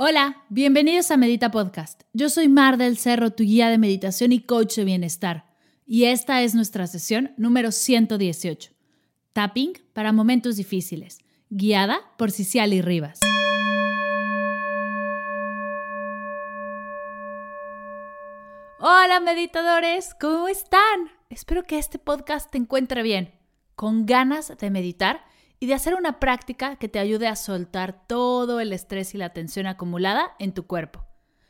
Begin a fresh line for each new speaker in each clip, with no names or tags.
Hola, bienvenidos a Medita Podcast. Yo soy Mar del Cerro, tu guía de meditación y coach de bienestar. Y esta es nuestra sesión número 118. Tapping para momentos difíciles, guiada por Ciciali Rivas. Hola meditadores, ¿cómo están? Espero que este podcast te encuentre bien, con ganas de meditar y de hacer una práctica que te ayude a soltar todo el estrés y la tensión acumulada en tu cuerpo.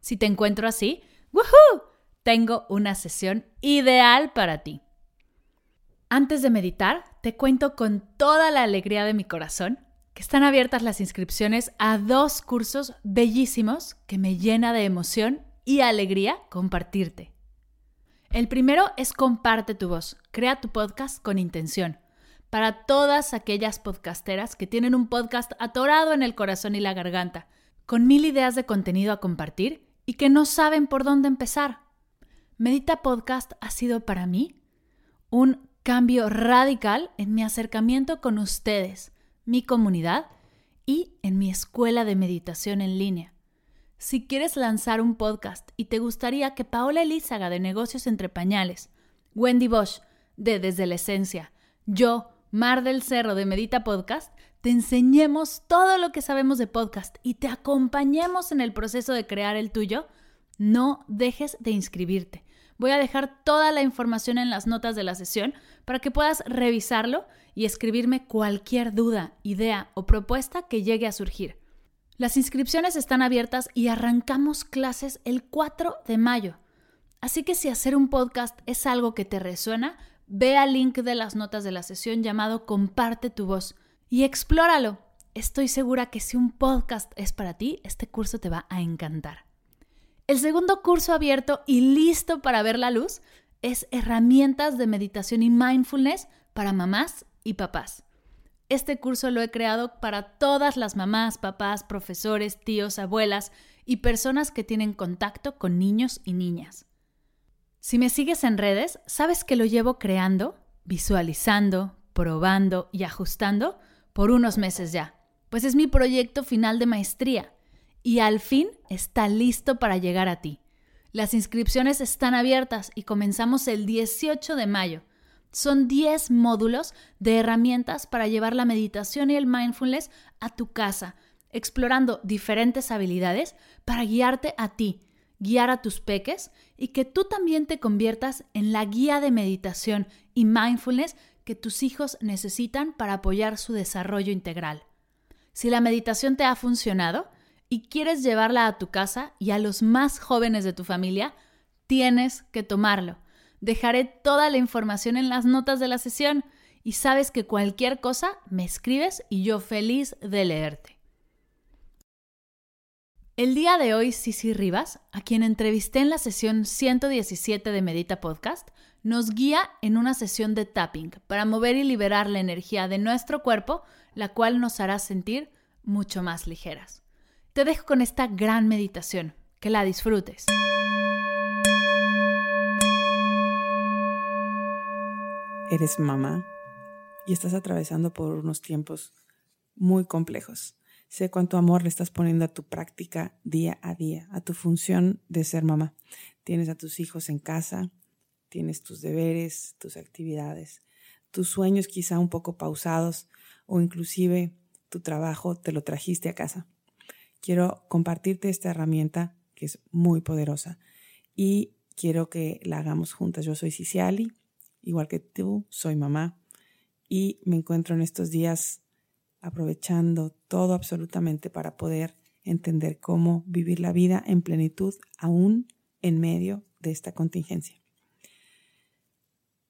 Si te encuentro así, ¡woohoo! Tengo una sesión ideal para ti. Antes de meditar, te cuento con toda la alegría de mi corazón que están abiertas las inscripciones a dos cursos bellísimos que me llena de emoción y alegría compartirte. El primero es Comparte tu voz, crea tu podcast con intención para todas aquellas podcasteras que tienen un podcast atorado en el corazón y la garganta, con mil ideas de contenido a compartir y que no saben por dónde empezar. Medita Podcast ha sido para mí un cambio radical en mi acercamiento con ustedes, mi comunidad y en mi escuela de meditación en línea. Si quieres lanzar un podcast y te gustaría que Paola Elízaga de Negocios Entre Pañales, Wendy Bosch de Desde la Esencia, yo, Mar del Cerro de Medita Podcast, te enseñemos todo lo que sabemos de podcast y te acompañemos en el proceso de crear el tuyo, no dejes de inscribirte. Voy a dejar toda la información en las notas de la sesión para que puedas revisarlo y escribirme cualquier duda, idea o propuesta que llegue a surgir. Las inscripciones están abiertas y arrancamos clases el 4 de mayo. Así que si hacer un podcast es algo que te resuena, ve al link de las notas de la sesión llamado Comparte tu voz y explóralo. Estoy segura que si un podcast es para ti, este curso te va a encantar. El segundo curso abierto y listo para ver la luz es Herramientas de Meditación y Mindfulness para mamás y papás. Este curso lo he creado para todas las mamás, papás, profesores, tíos, abuelas y personas que tienen contacto con niños y niñas. Si me sigues en redes, sabes que lo llevo creando, visualizando, probando y ajustando por unos meses ya, pues es mi proyecto final de maestría y al fin está listo para llegar a ti. Las inscripciones están abiertas y comenzamos el 18 de mayo. Son 10 módulos de herramientas para llevar la meditación y el mindfulness a tu casa, explorando diferentes habilidades para guiarte a ti guiar a tus peques y que tú también te conviertas en la guía de meditación y mindfulness que tus hijos necesitan para apoyar su desarrollo integral. Si la meditación te ha funcionado y quieres llevarla a tu casa y a los más jóvenes de tu familia, tienes que tomarlo. Dejaré toda la información en las notas de la sesión y sabes que cualquier cosa me escribes y yo feliz de leerte. El día de hoy, Cici Rivas, a quien entrevisté en la sesión 117 de Medita Podcast, nos guía en una sesión de tapping para mover y liberar la energía de nuestro cuerpo, la cual nos hará sentir mucho más ligeras. Te dejo con esta gran meditación. Que la disfrutes.
Eres mamá y estás atravesando por unos tiempos muy complejos. Sé cuánto amor le estás poniendo a tu práctica día a día, a tu función de ser mamá. Tienes a tus hijos en casa, tienes tus deberes, tus actividades, tus sueños quizá un poco pausados o inclusive tu trabajo te lo trajiste a casa. Quiero compartirte esta herramienta que es muy poderosa y quiero que la hagamos juntas. Yo soy Ciciali, igual que tú, soy mamá y me encuentro en estos días aprovechando todo absolutamente para poder entender cómo vivir la vida en plenitud aún en medio de esta contingencia.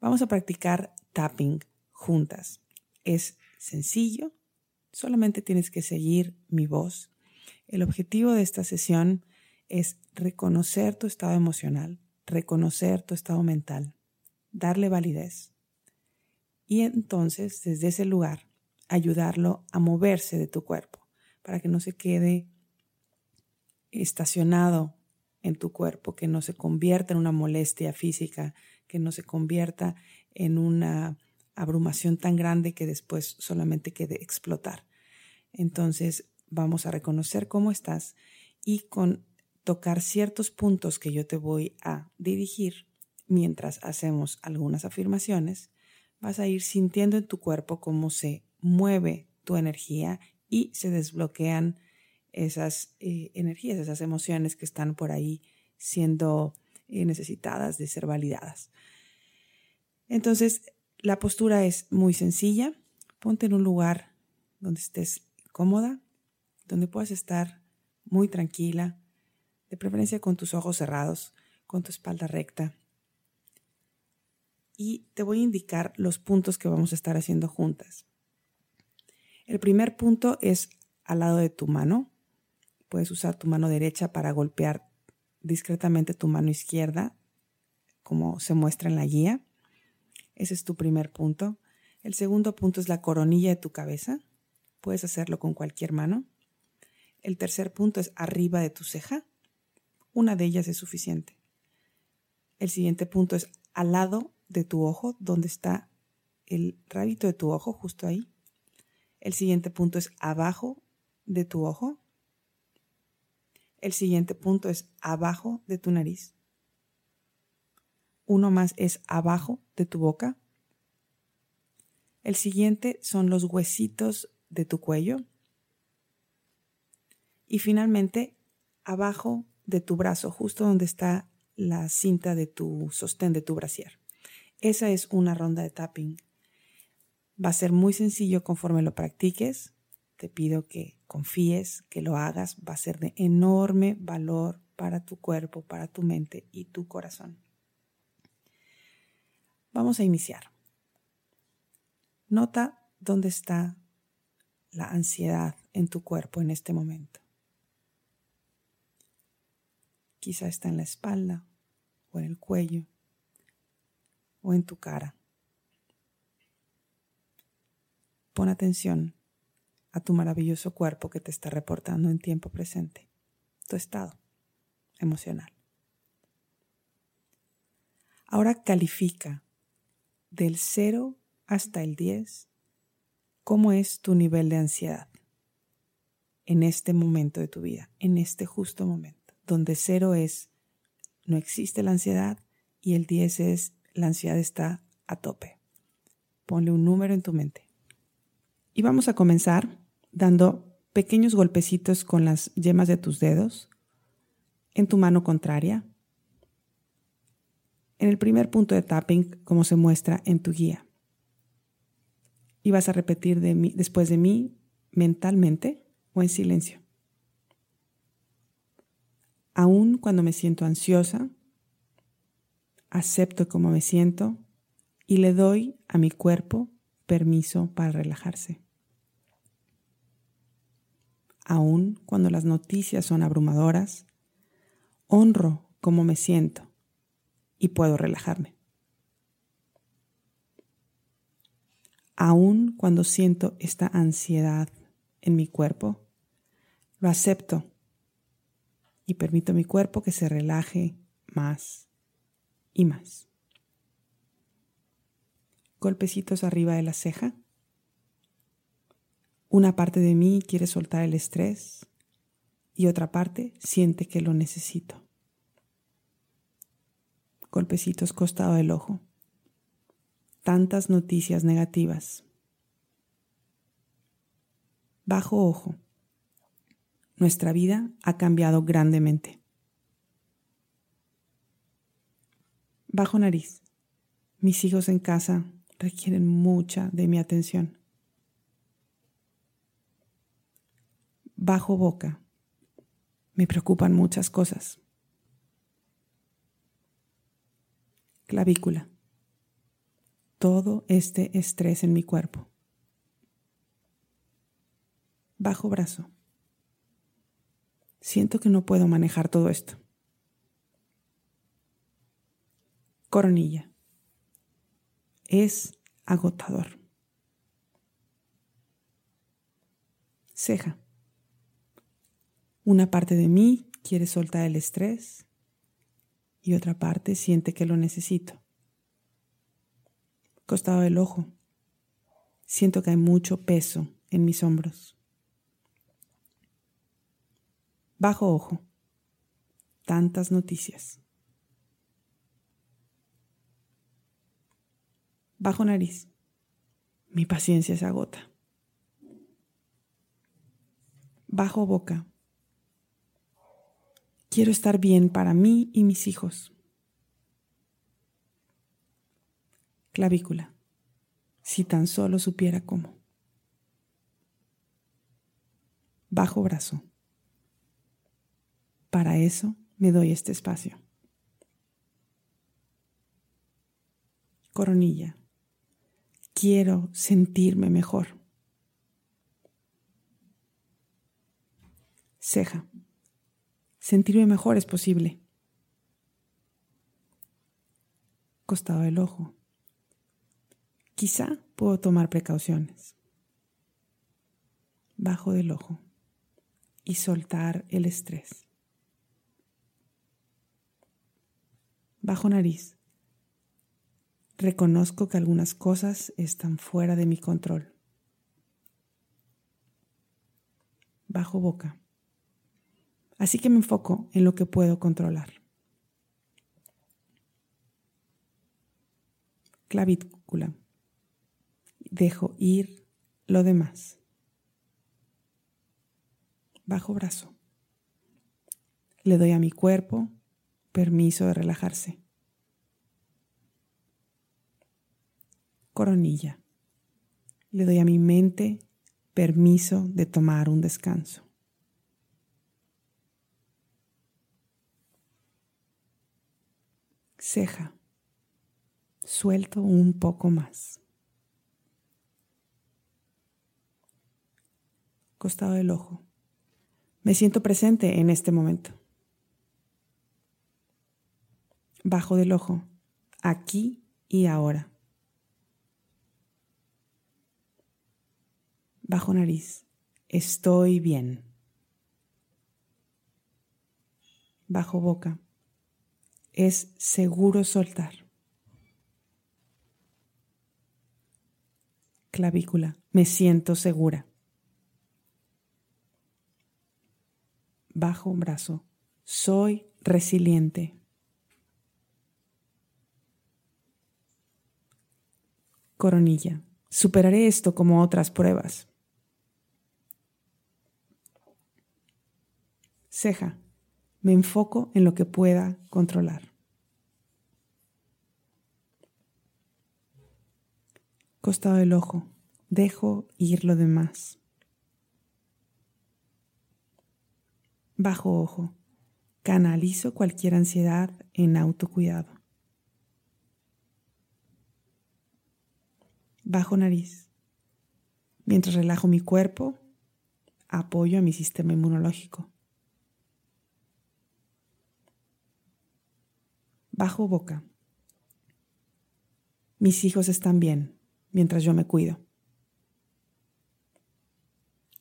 Vamos a practicar tapping juntas. Es sencillo, solamente tienes que seguir mi voz. El objetivo de esta sesión es reconocer tu estado emocional, reconocer tu estado mental, darle validez y entonces desde ese lugar ayudarlo a moverse de tu cuerpo para que no se quede estacionado en tu cuerpo, que no se convierta en una molestia física, que no se convierta en una abrumación tan grande que después solamente quede explotar. Entonces vamos a reconocer cómo estás y con tocar ciertos puntos que yo te voy a dirigir mientras hacemos algunas afirmaciones, vas a ir sintiendo en tu cuerpo cómo se mueve tu energía y se desbloquean esas eh, energías, esas emociones que están por ahí siendo eh, necesitadas de ser validadas. Entonces, la postura es muy sencilla. Ponte en un lugar donde estés cómoda, donde puedas estar muy tranquila, de preferencia con tus ojos cerrados, con tu espalda recta. Y te voy a indicar los puntos que vamos a estar haciendo juntas. El primer punto es al lado de tu mano. Puedes usar tu mano derecha para golpear discretamente tu mano izquierda, como se muestra en la guía. Ese es tu primer punto. El segundo punto es la coronilla de tu cabeza. Puedes hacerlo con cualquier mano. El tercer punto es arriba de tu ceja. Una de ellas es suficiente. El siguiente punto es al lado de tu ojo, donde está el rabito de tu ojo, justo ahí. El siguiente punto es abajo de tu ojo. El siguiente punto es abajo de tu nariz. Uno más es abajo de tu boca. El siguiente son los huesitos de tu cuello. Y finalmente, abajo de tu brazo, justo donde está la cinta de tu sostén de tu brasier. Esa es una ronda de tapping. Va a ser muy sencillo conforme lo practiques. Te pido que confíes, que lo hagas. Va a ser de enorme valor para tu cuerpo, para tu mente y tu corazón. Vamos a iniciar. Nota dónde está la ansiedad en tu cuerpo en este momento. Quizá está en la espalda o en el cuello o en tu cara. Pon atención a tu maravilloso cuerpo que te está reportando en tiempo presente, tu estado emocional. Ahora califica del 0 hasta el 10 cómo es tu nivel de ansiedad en este momento de tu vida, en este justo momento, donde 0 es no existe la ansiedad y el 10 es la ansiedad está a tope. Ponle un número en tu mente. Y vamos a comenzar dando pequeños golpecitos con las yemas de tus dedos en tu mano contraria. En el primer punto de tapping, como se muestra en tu guía. Y vas a repetir de mí, después de mí mentalmente o en silencio. Aún cuando me siento ansiosa, acepto cómo me siento y le doy a mi cuerpo permiso para relajarse aun cuando las noticias son abrumadoras, honro cómo me siento y puedo relajarme. Aun cuando siento esta ansiedad en mi cuerpo, lo acepto y permito a mi cuerpo que se relaje más y más. Golpecitos arriba de la ceja. Una parte de mí quiere soltar el estrés y otra parte siente que lo necesito. Golpecitos costado del ojo. Tantas noticias negativas. Bajo ojo. Nuestra vida ha cambiado grandemente. Bajo nariz. Mis hijos en casa requieren mucha de mi atención. Bajo boca. Me preocupan muchas cosas. Clavícula. Todo este estrés en mi cuerpo. Bajo brazo. Siento que no puedo manejar todo esto. Coronilla. Es agotador. Ceja. Una parte de mí quiere soltar el estrés y otra parte siente que lo necesito. Costado del ojo. Siento que hay mucho peso en mis hombros. Bajo ojo. Tantas noticias. Bajo nariz. Mi paciencia se agota. Bajo boca. Quiero estar bien para mí y mis hijos. Clavícula. Si tan solo supiera cómo. Bajo brazo. Para eso me doy este espacio. Coronilla. Quiero sentirme mejor. Ceja. Sentirme mejor es posible. Costado del ojo. Quizá puedo tomar precauciones. Bajo del ojo. Y soltar el estrés. bajo nariz. Reconozco que algunas cosas están fuera de mi control. Bajo boca. Así que me enfoco en lo que puedo controlar. Clavícula. Dejo ir lo demás. Bajo brazo. Le doy a mi cuerpo permiso de relajarse. Coronilla. Le doy a mi mente permiso de tomar un descanso. Ceja. Suelto un poco más. Costado del ojo. Me siento presente en este momento. bajo del ojo, aquí y ahora. Bajo nariz, estoy bien. Bajo boca, es seguro soltar. Clavícula, me siento segura. Bajo brazo, soy resiliente. coronilla. Superaré esto como otras pruebas. Ceja. Me enfoco en lo que pueda controlar. Costado del ojo. Dejo ir lo demás. Bajo ojo. Canalizo cualquier ansiedad en autocuidado. bajo nariz. Mientras relajo mi cuerpo, apoyo a mi sistema inmunológico. Bajo boca. Mis hijos están bien mientras yo me cuido.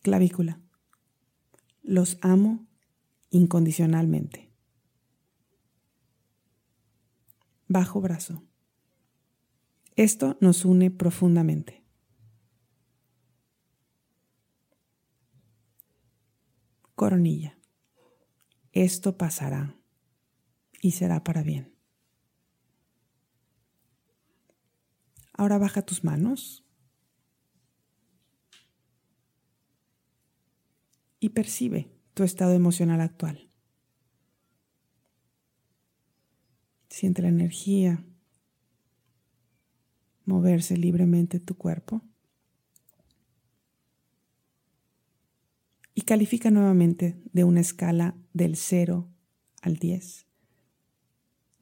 Clavícula. Los amo incondicionalmente. Bajo brazo. Esto nos une profundamente. Coronilla. Esto pasará y será para bien. Ahora baja tus manos y percibe tu estado emocional actual. Siente la energía moverse libremente tu cuerpo. Y califica nuevamente de una escala del 0 al 10,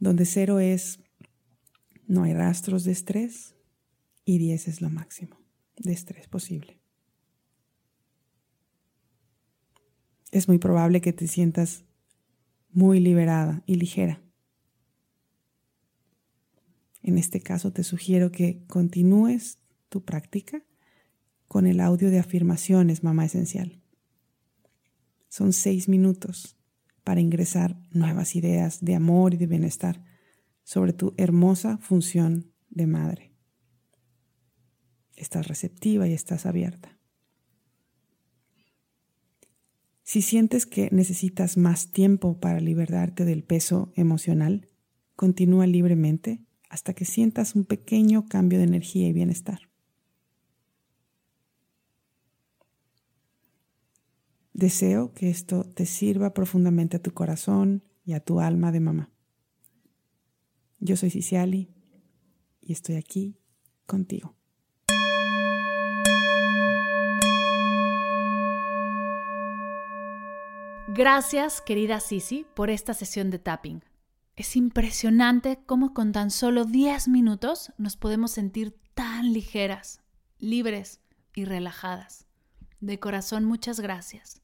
donde 0 es no hay rastros de estrés y 10 es lo máximo de estrés posible. Es muy probable que te sientas muy liberada y ligera. En este caso te sugiero que continúes tu práctica con el audio de afirmaciones, mamá esencial. Son seis minutos para ingresar nuevas ideas de amor y de bienestar sobre tu hermosa función de madre. Estás receptiva y estás abierta. Si sientes que necesitas más tiempo para liberarte del peso emocional, continúa libremente hasta que sientas un pequeño cambio de energía y bienestar. Deseo que esto te sirva profundamente a tu corazón y a tu alma de mamá. Yo soy Ciciali y estoy aquí contigo.
Gracias, querida Sisi, por esta sesión de tapping. Es impresionante cómo con tan solo 10 minutos nos podemos sentir tan ligeras, libres y relajadas. De corazón, muchas gracias.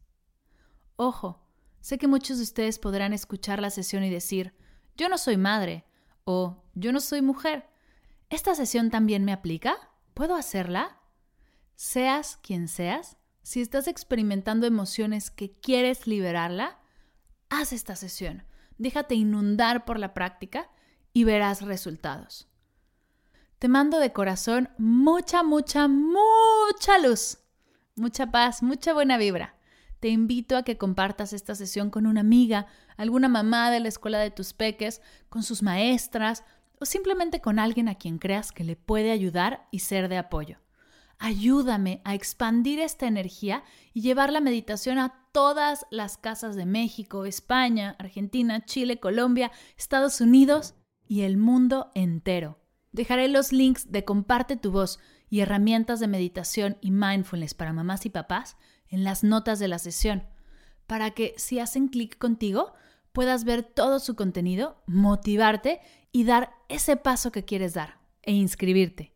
Ojo, sé que muchos de ustedes podrán escuchar la sesión y decir, yo no soy madre o yo no soy mujer. ¿Esta sesión también me aplica? ¿Puedo hacerla? Seas quien seas, si estás experimentando emociones que quieres liberarla, haz esta sesión. Déjate inundar por la práctica y verás resultados. Te mando de corazón mucha, mucha, mucha luz, mucha paz, mucha buena vibra. Te invito a que compartas esta sesión con una amiga, alguna mamá de la escuela de tus peques, con sus maestras o simplemente con alguien a quien creas que le puede ayudar y ser de apoyo. Ayúdame a expandir esta energía y llevar la meditación a todas las casas de México, España, Argentina, Chile, Colombia, Estados Unidos y el mundo entero. Dejaré los links de Comparte tu voz y herramientas de meditación y mindfulness para mamás y papás en las notas de la sesión, para que si hacen clic contigo puedas ver todo su contenido, motivarte y dar ese paso que quieres dar e inscribirte.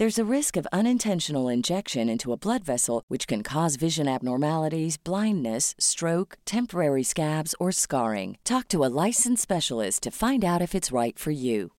There's a risk of unintentional injection into a blood vessel, which can cause vision abnormalities, blindness, stroke, temporary scabs, or scarring. Talk to a licensed specialist to find out if it's right for you.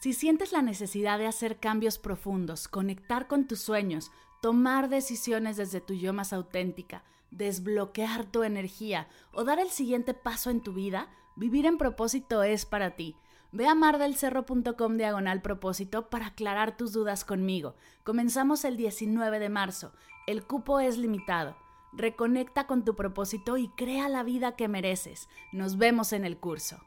Si sientes la necesidad de hacer cambios profundos, conectar con tus sueños, tomar decisiones desde tu yo más auténtica, desbloquear tu energía o dar el siguiente paso en tu vida, vivir en propósito es para ti. Ve a mardelcerro.com diagonal propósito para aclarar tus dudas conmigo. Comenzamos el 19 de marzo. El cupo es limitado. Reconecta con tu propósito y crea la vida que mereces. Nos vemos en el curso.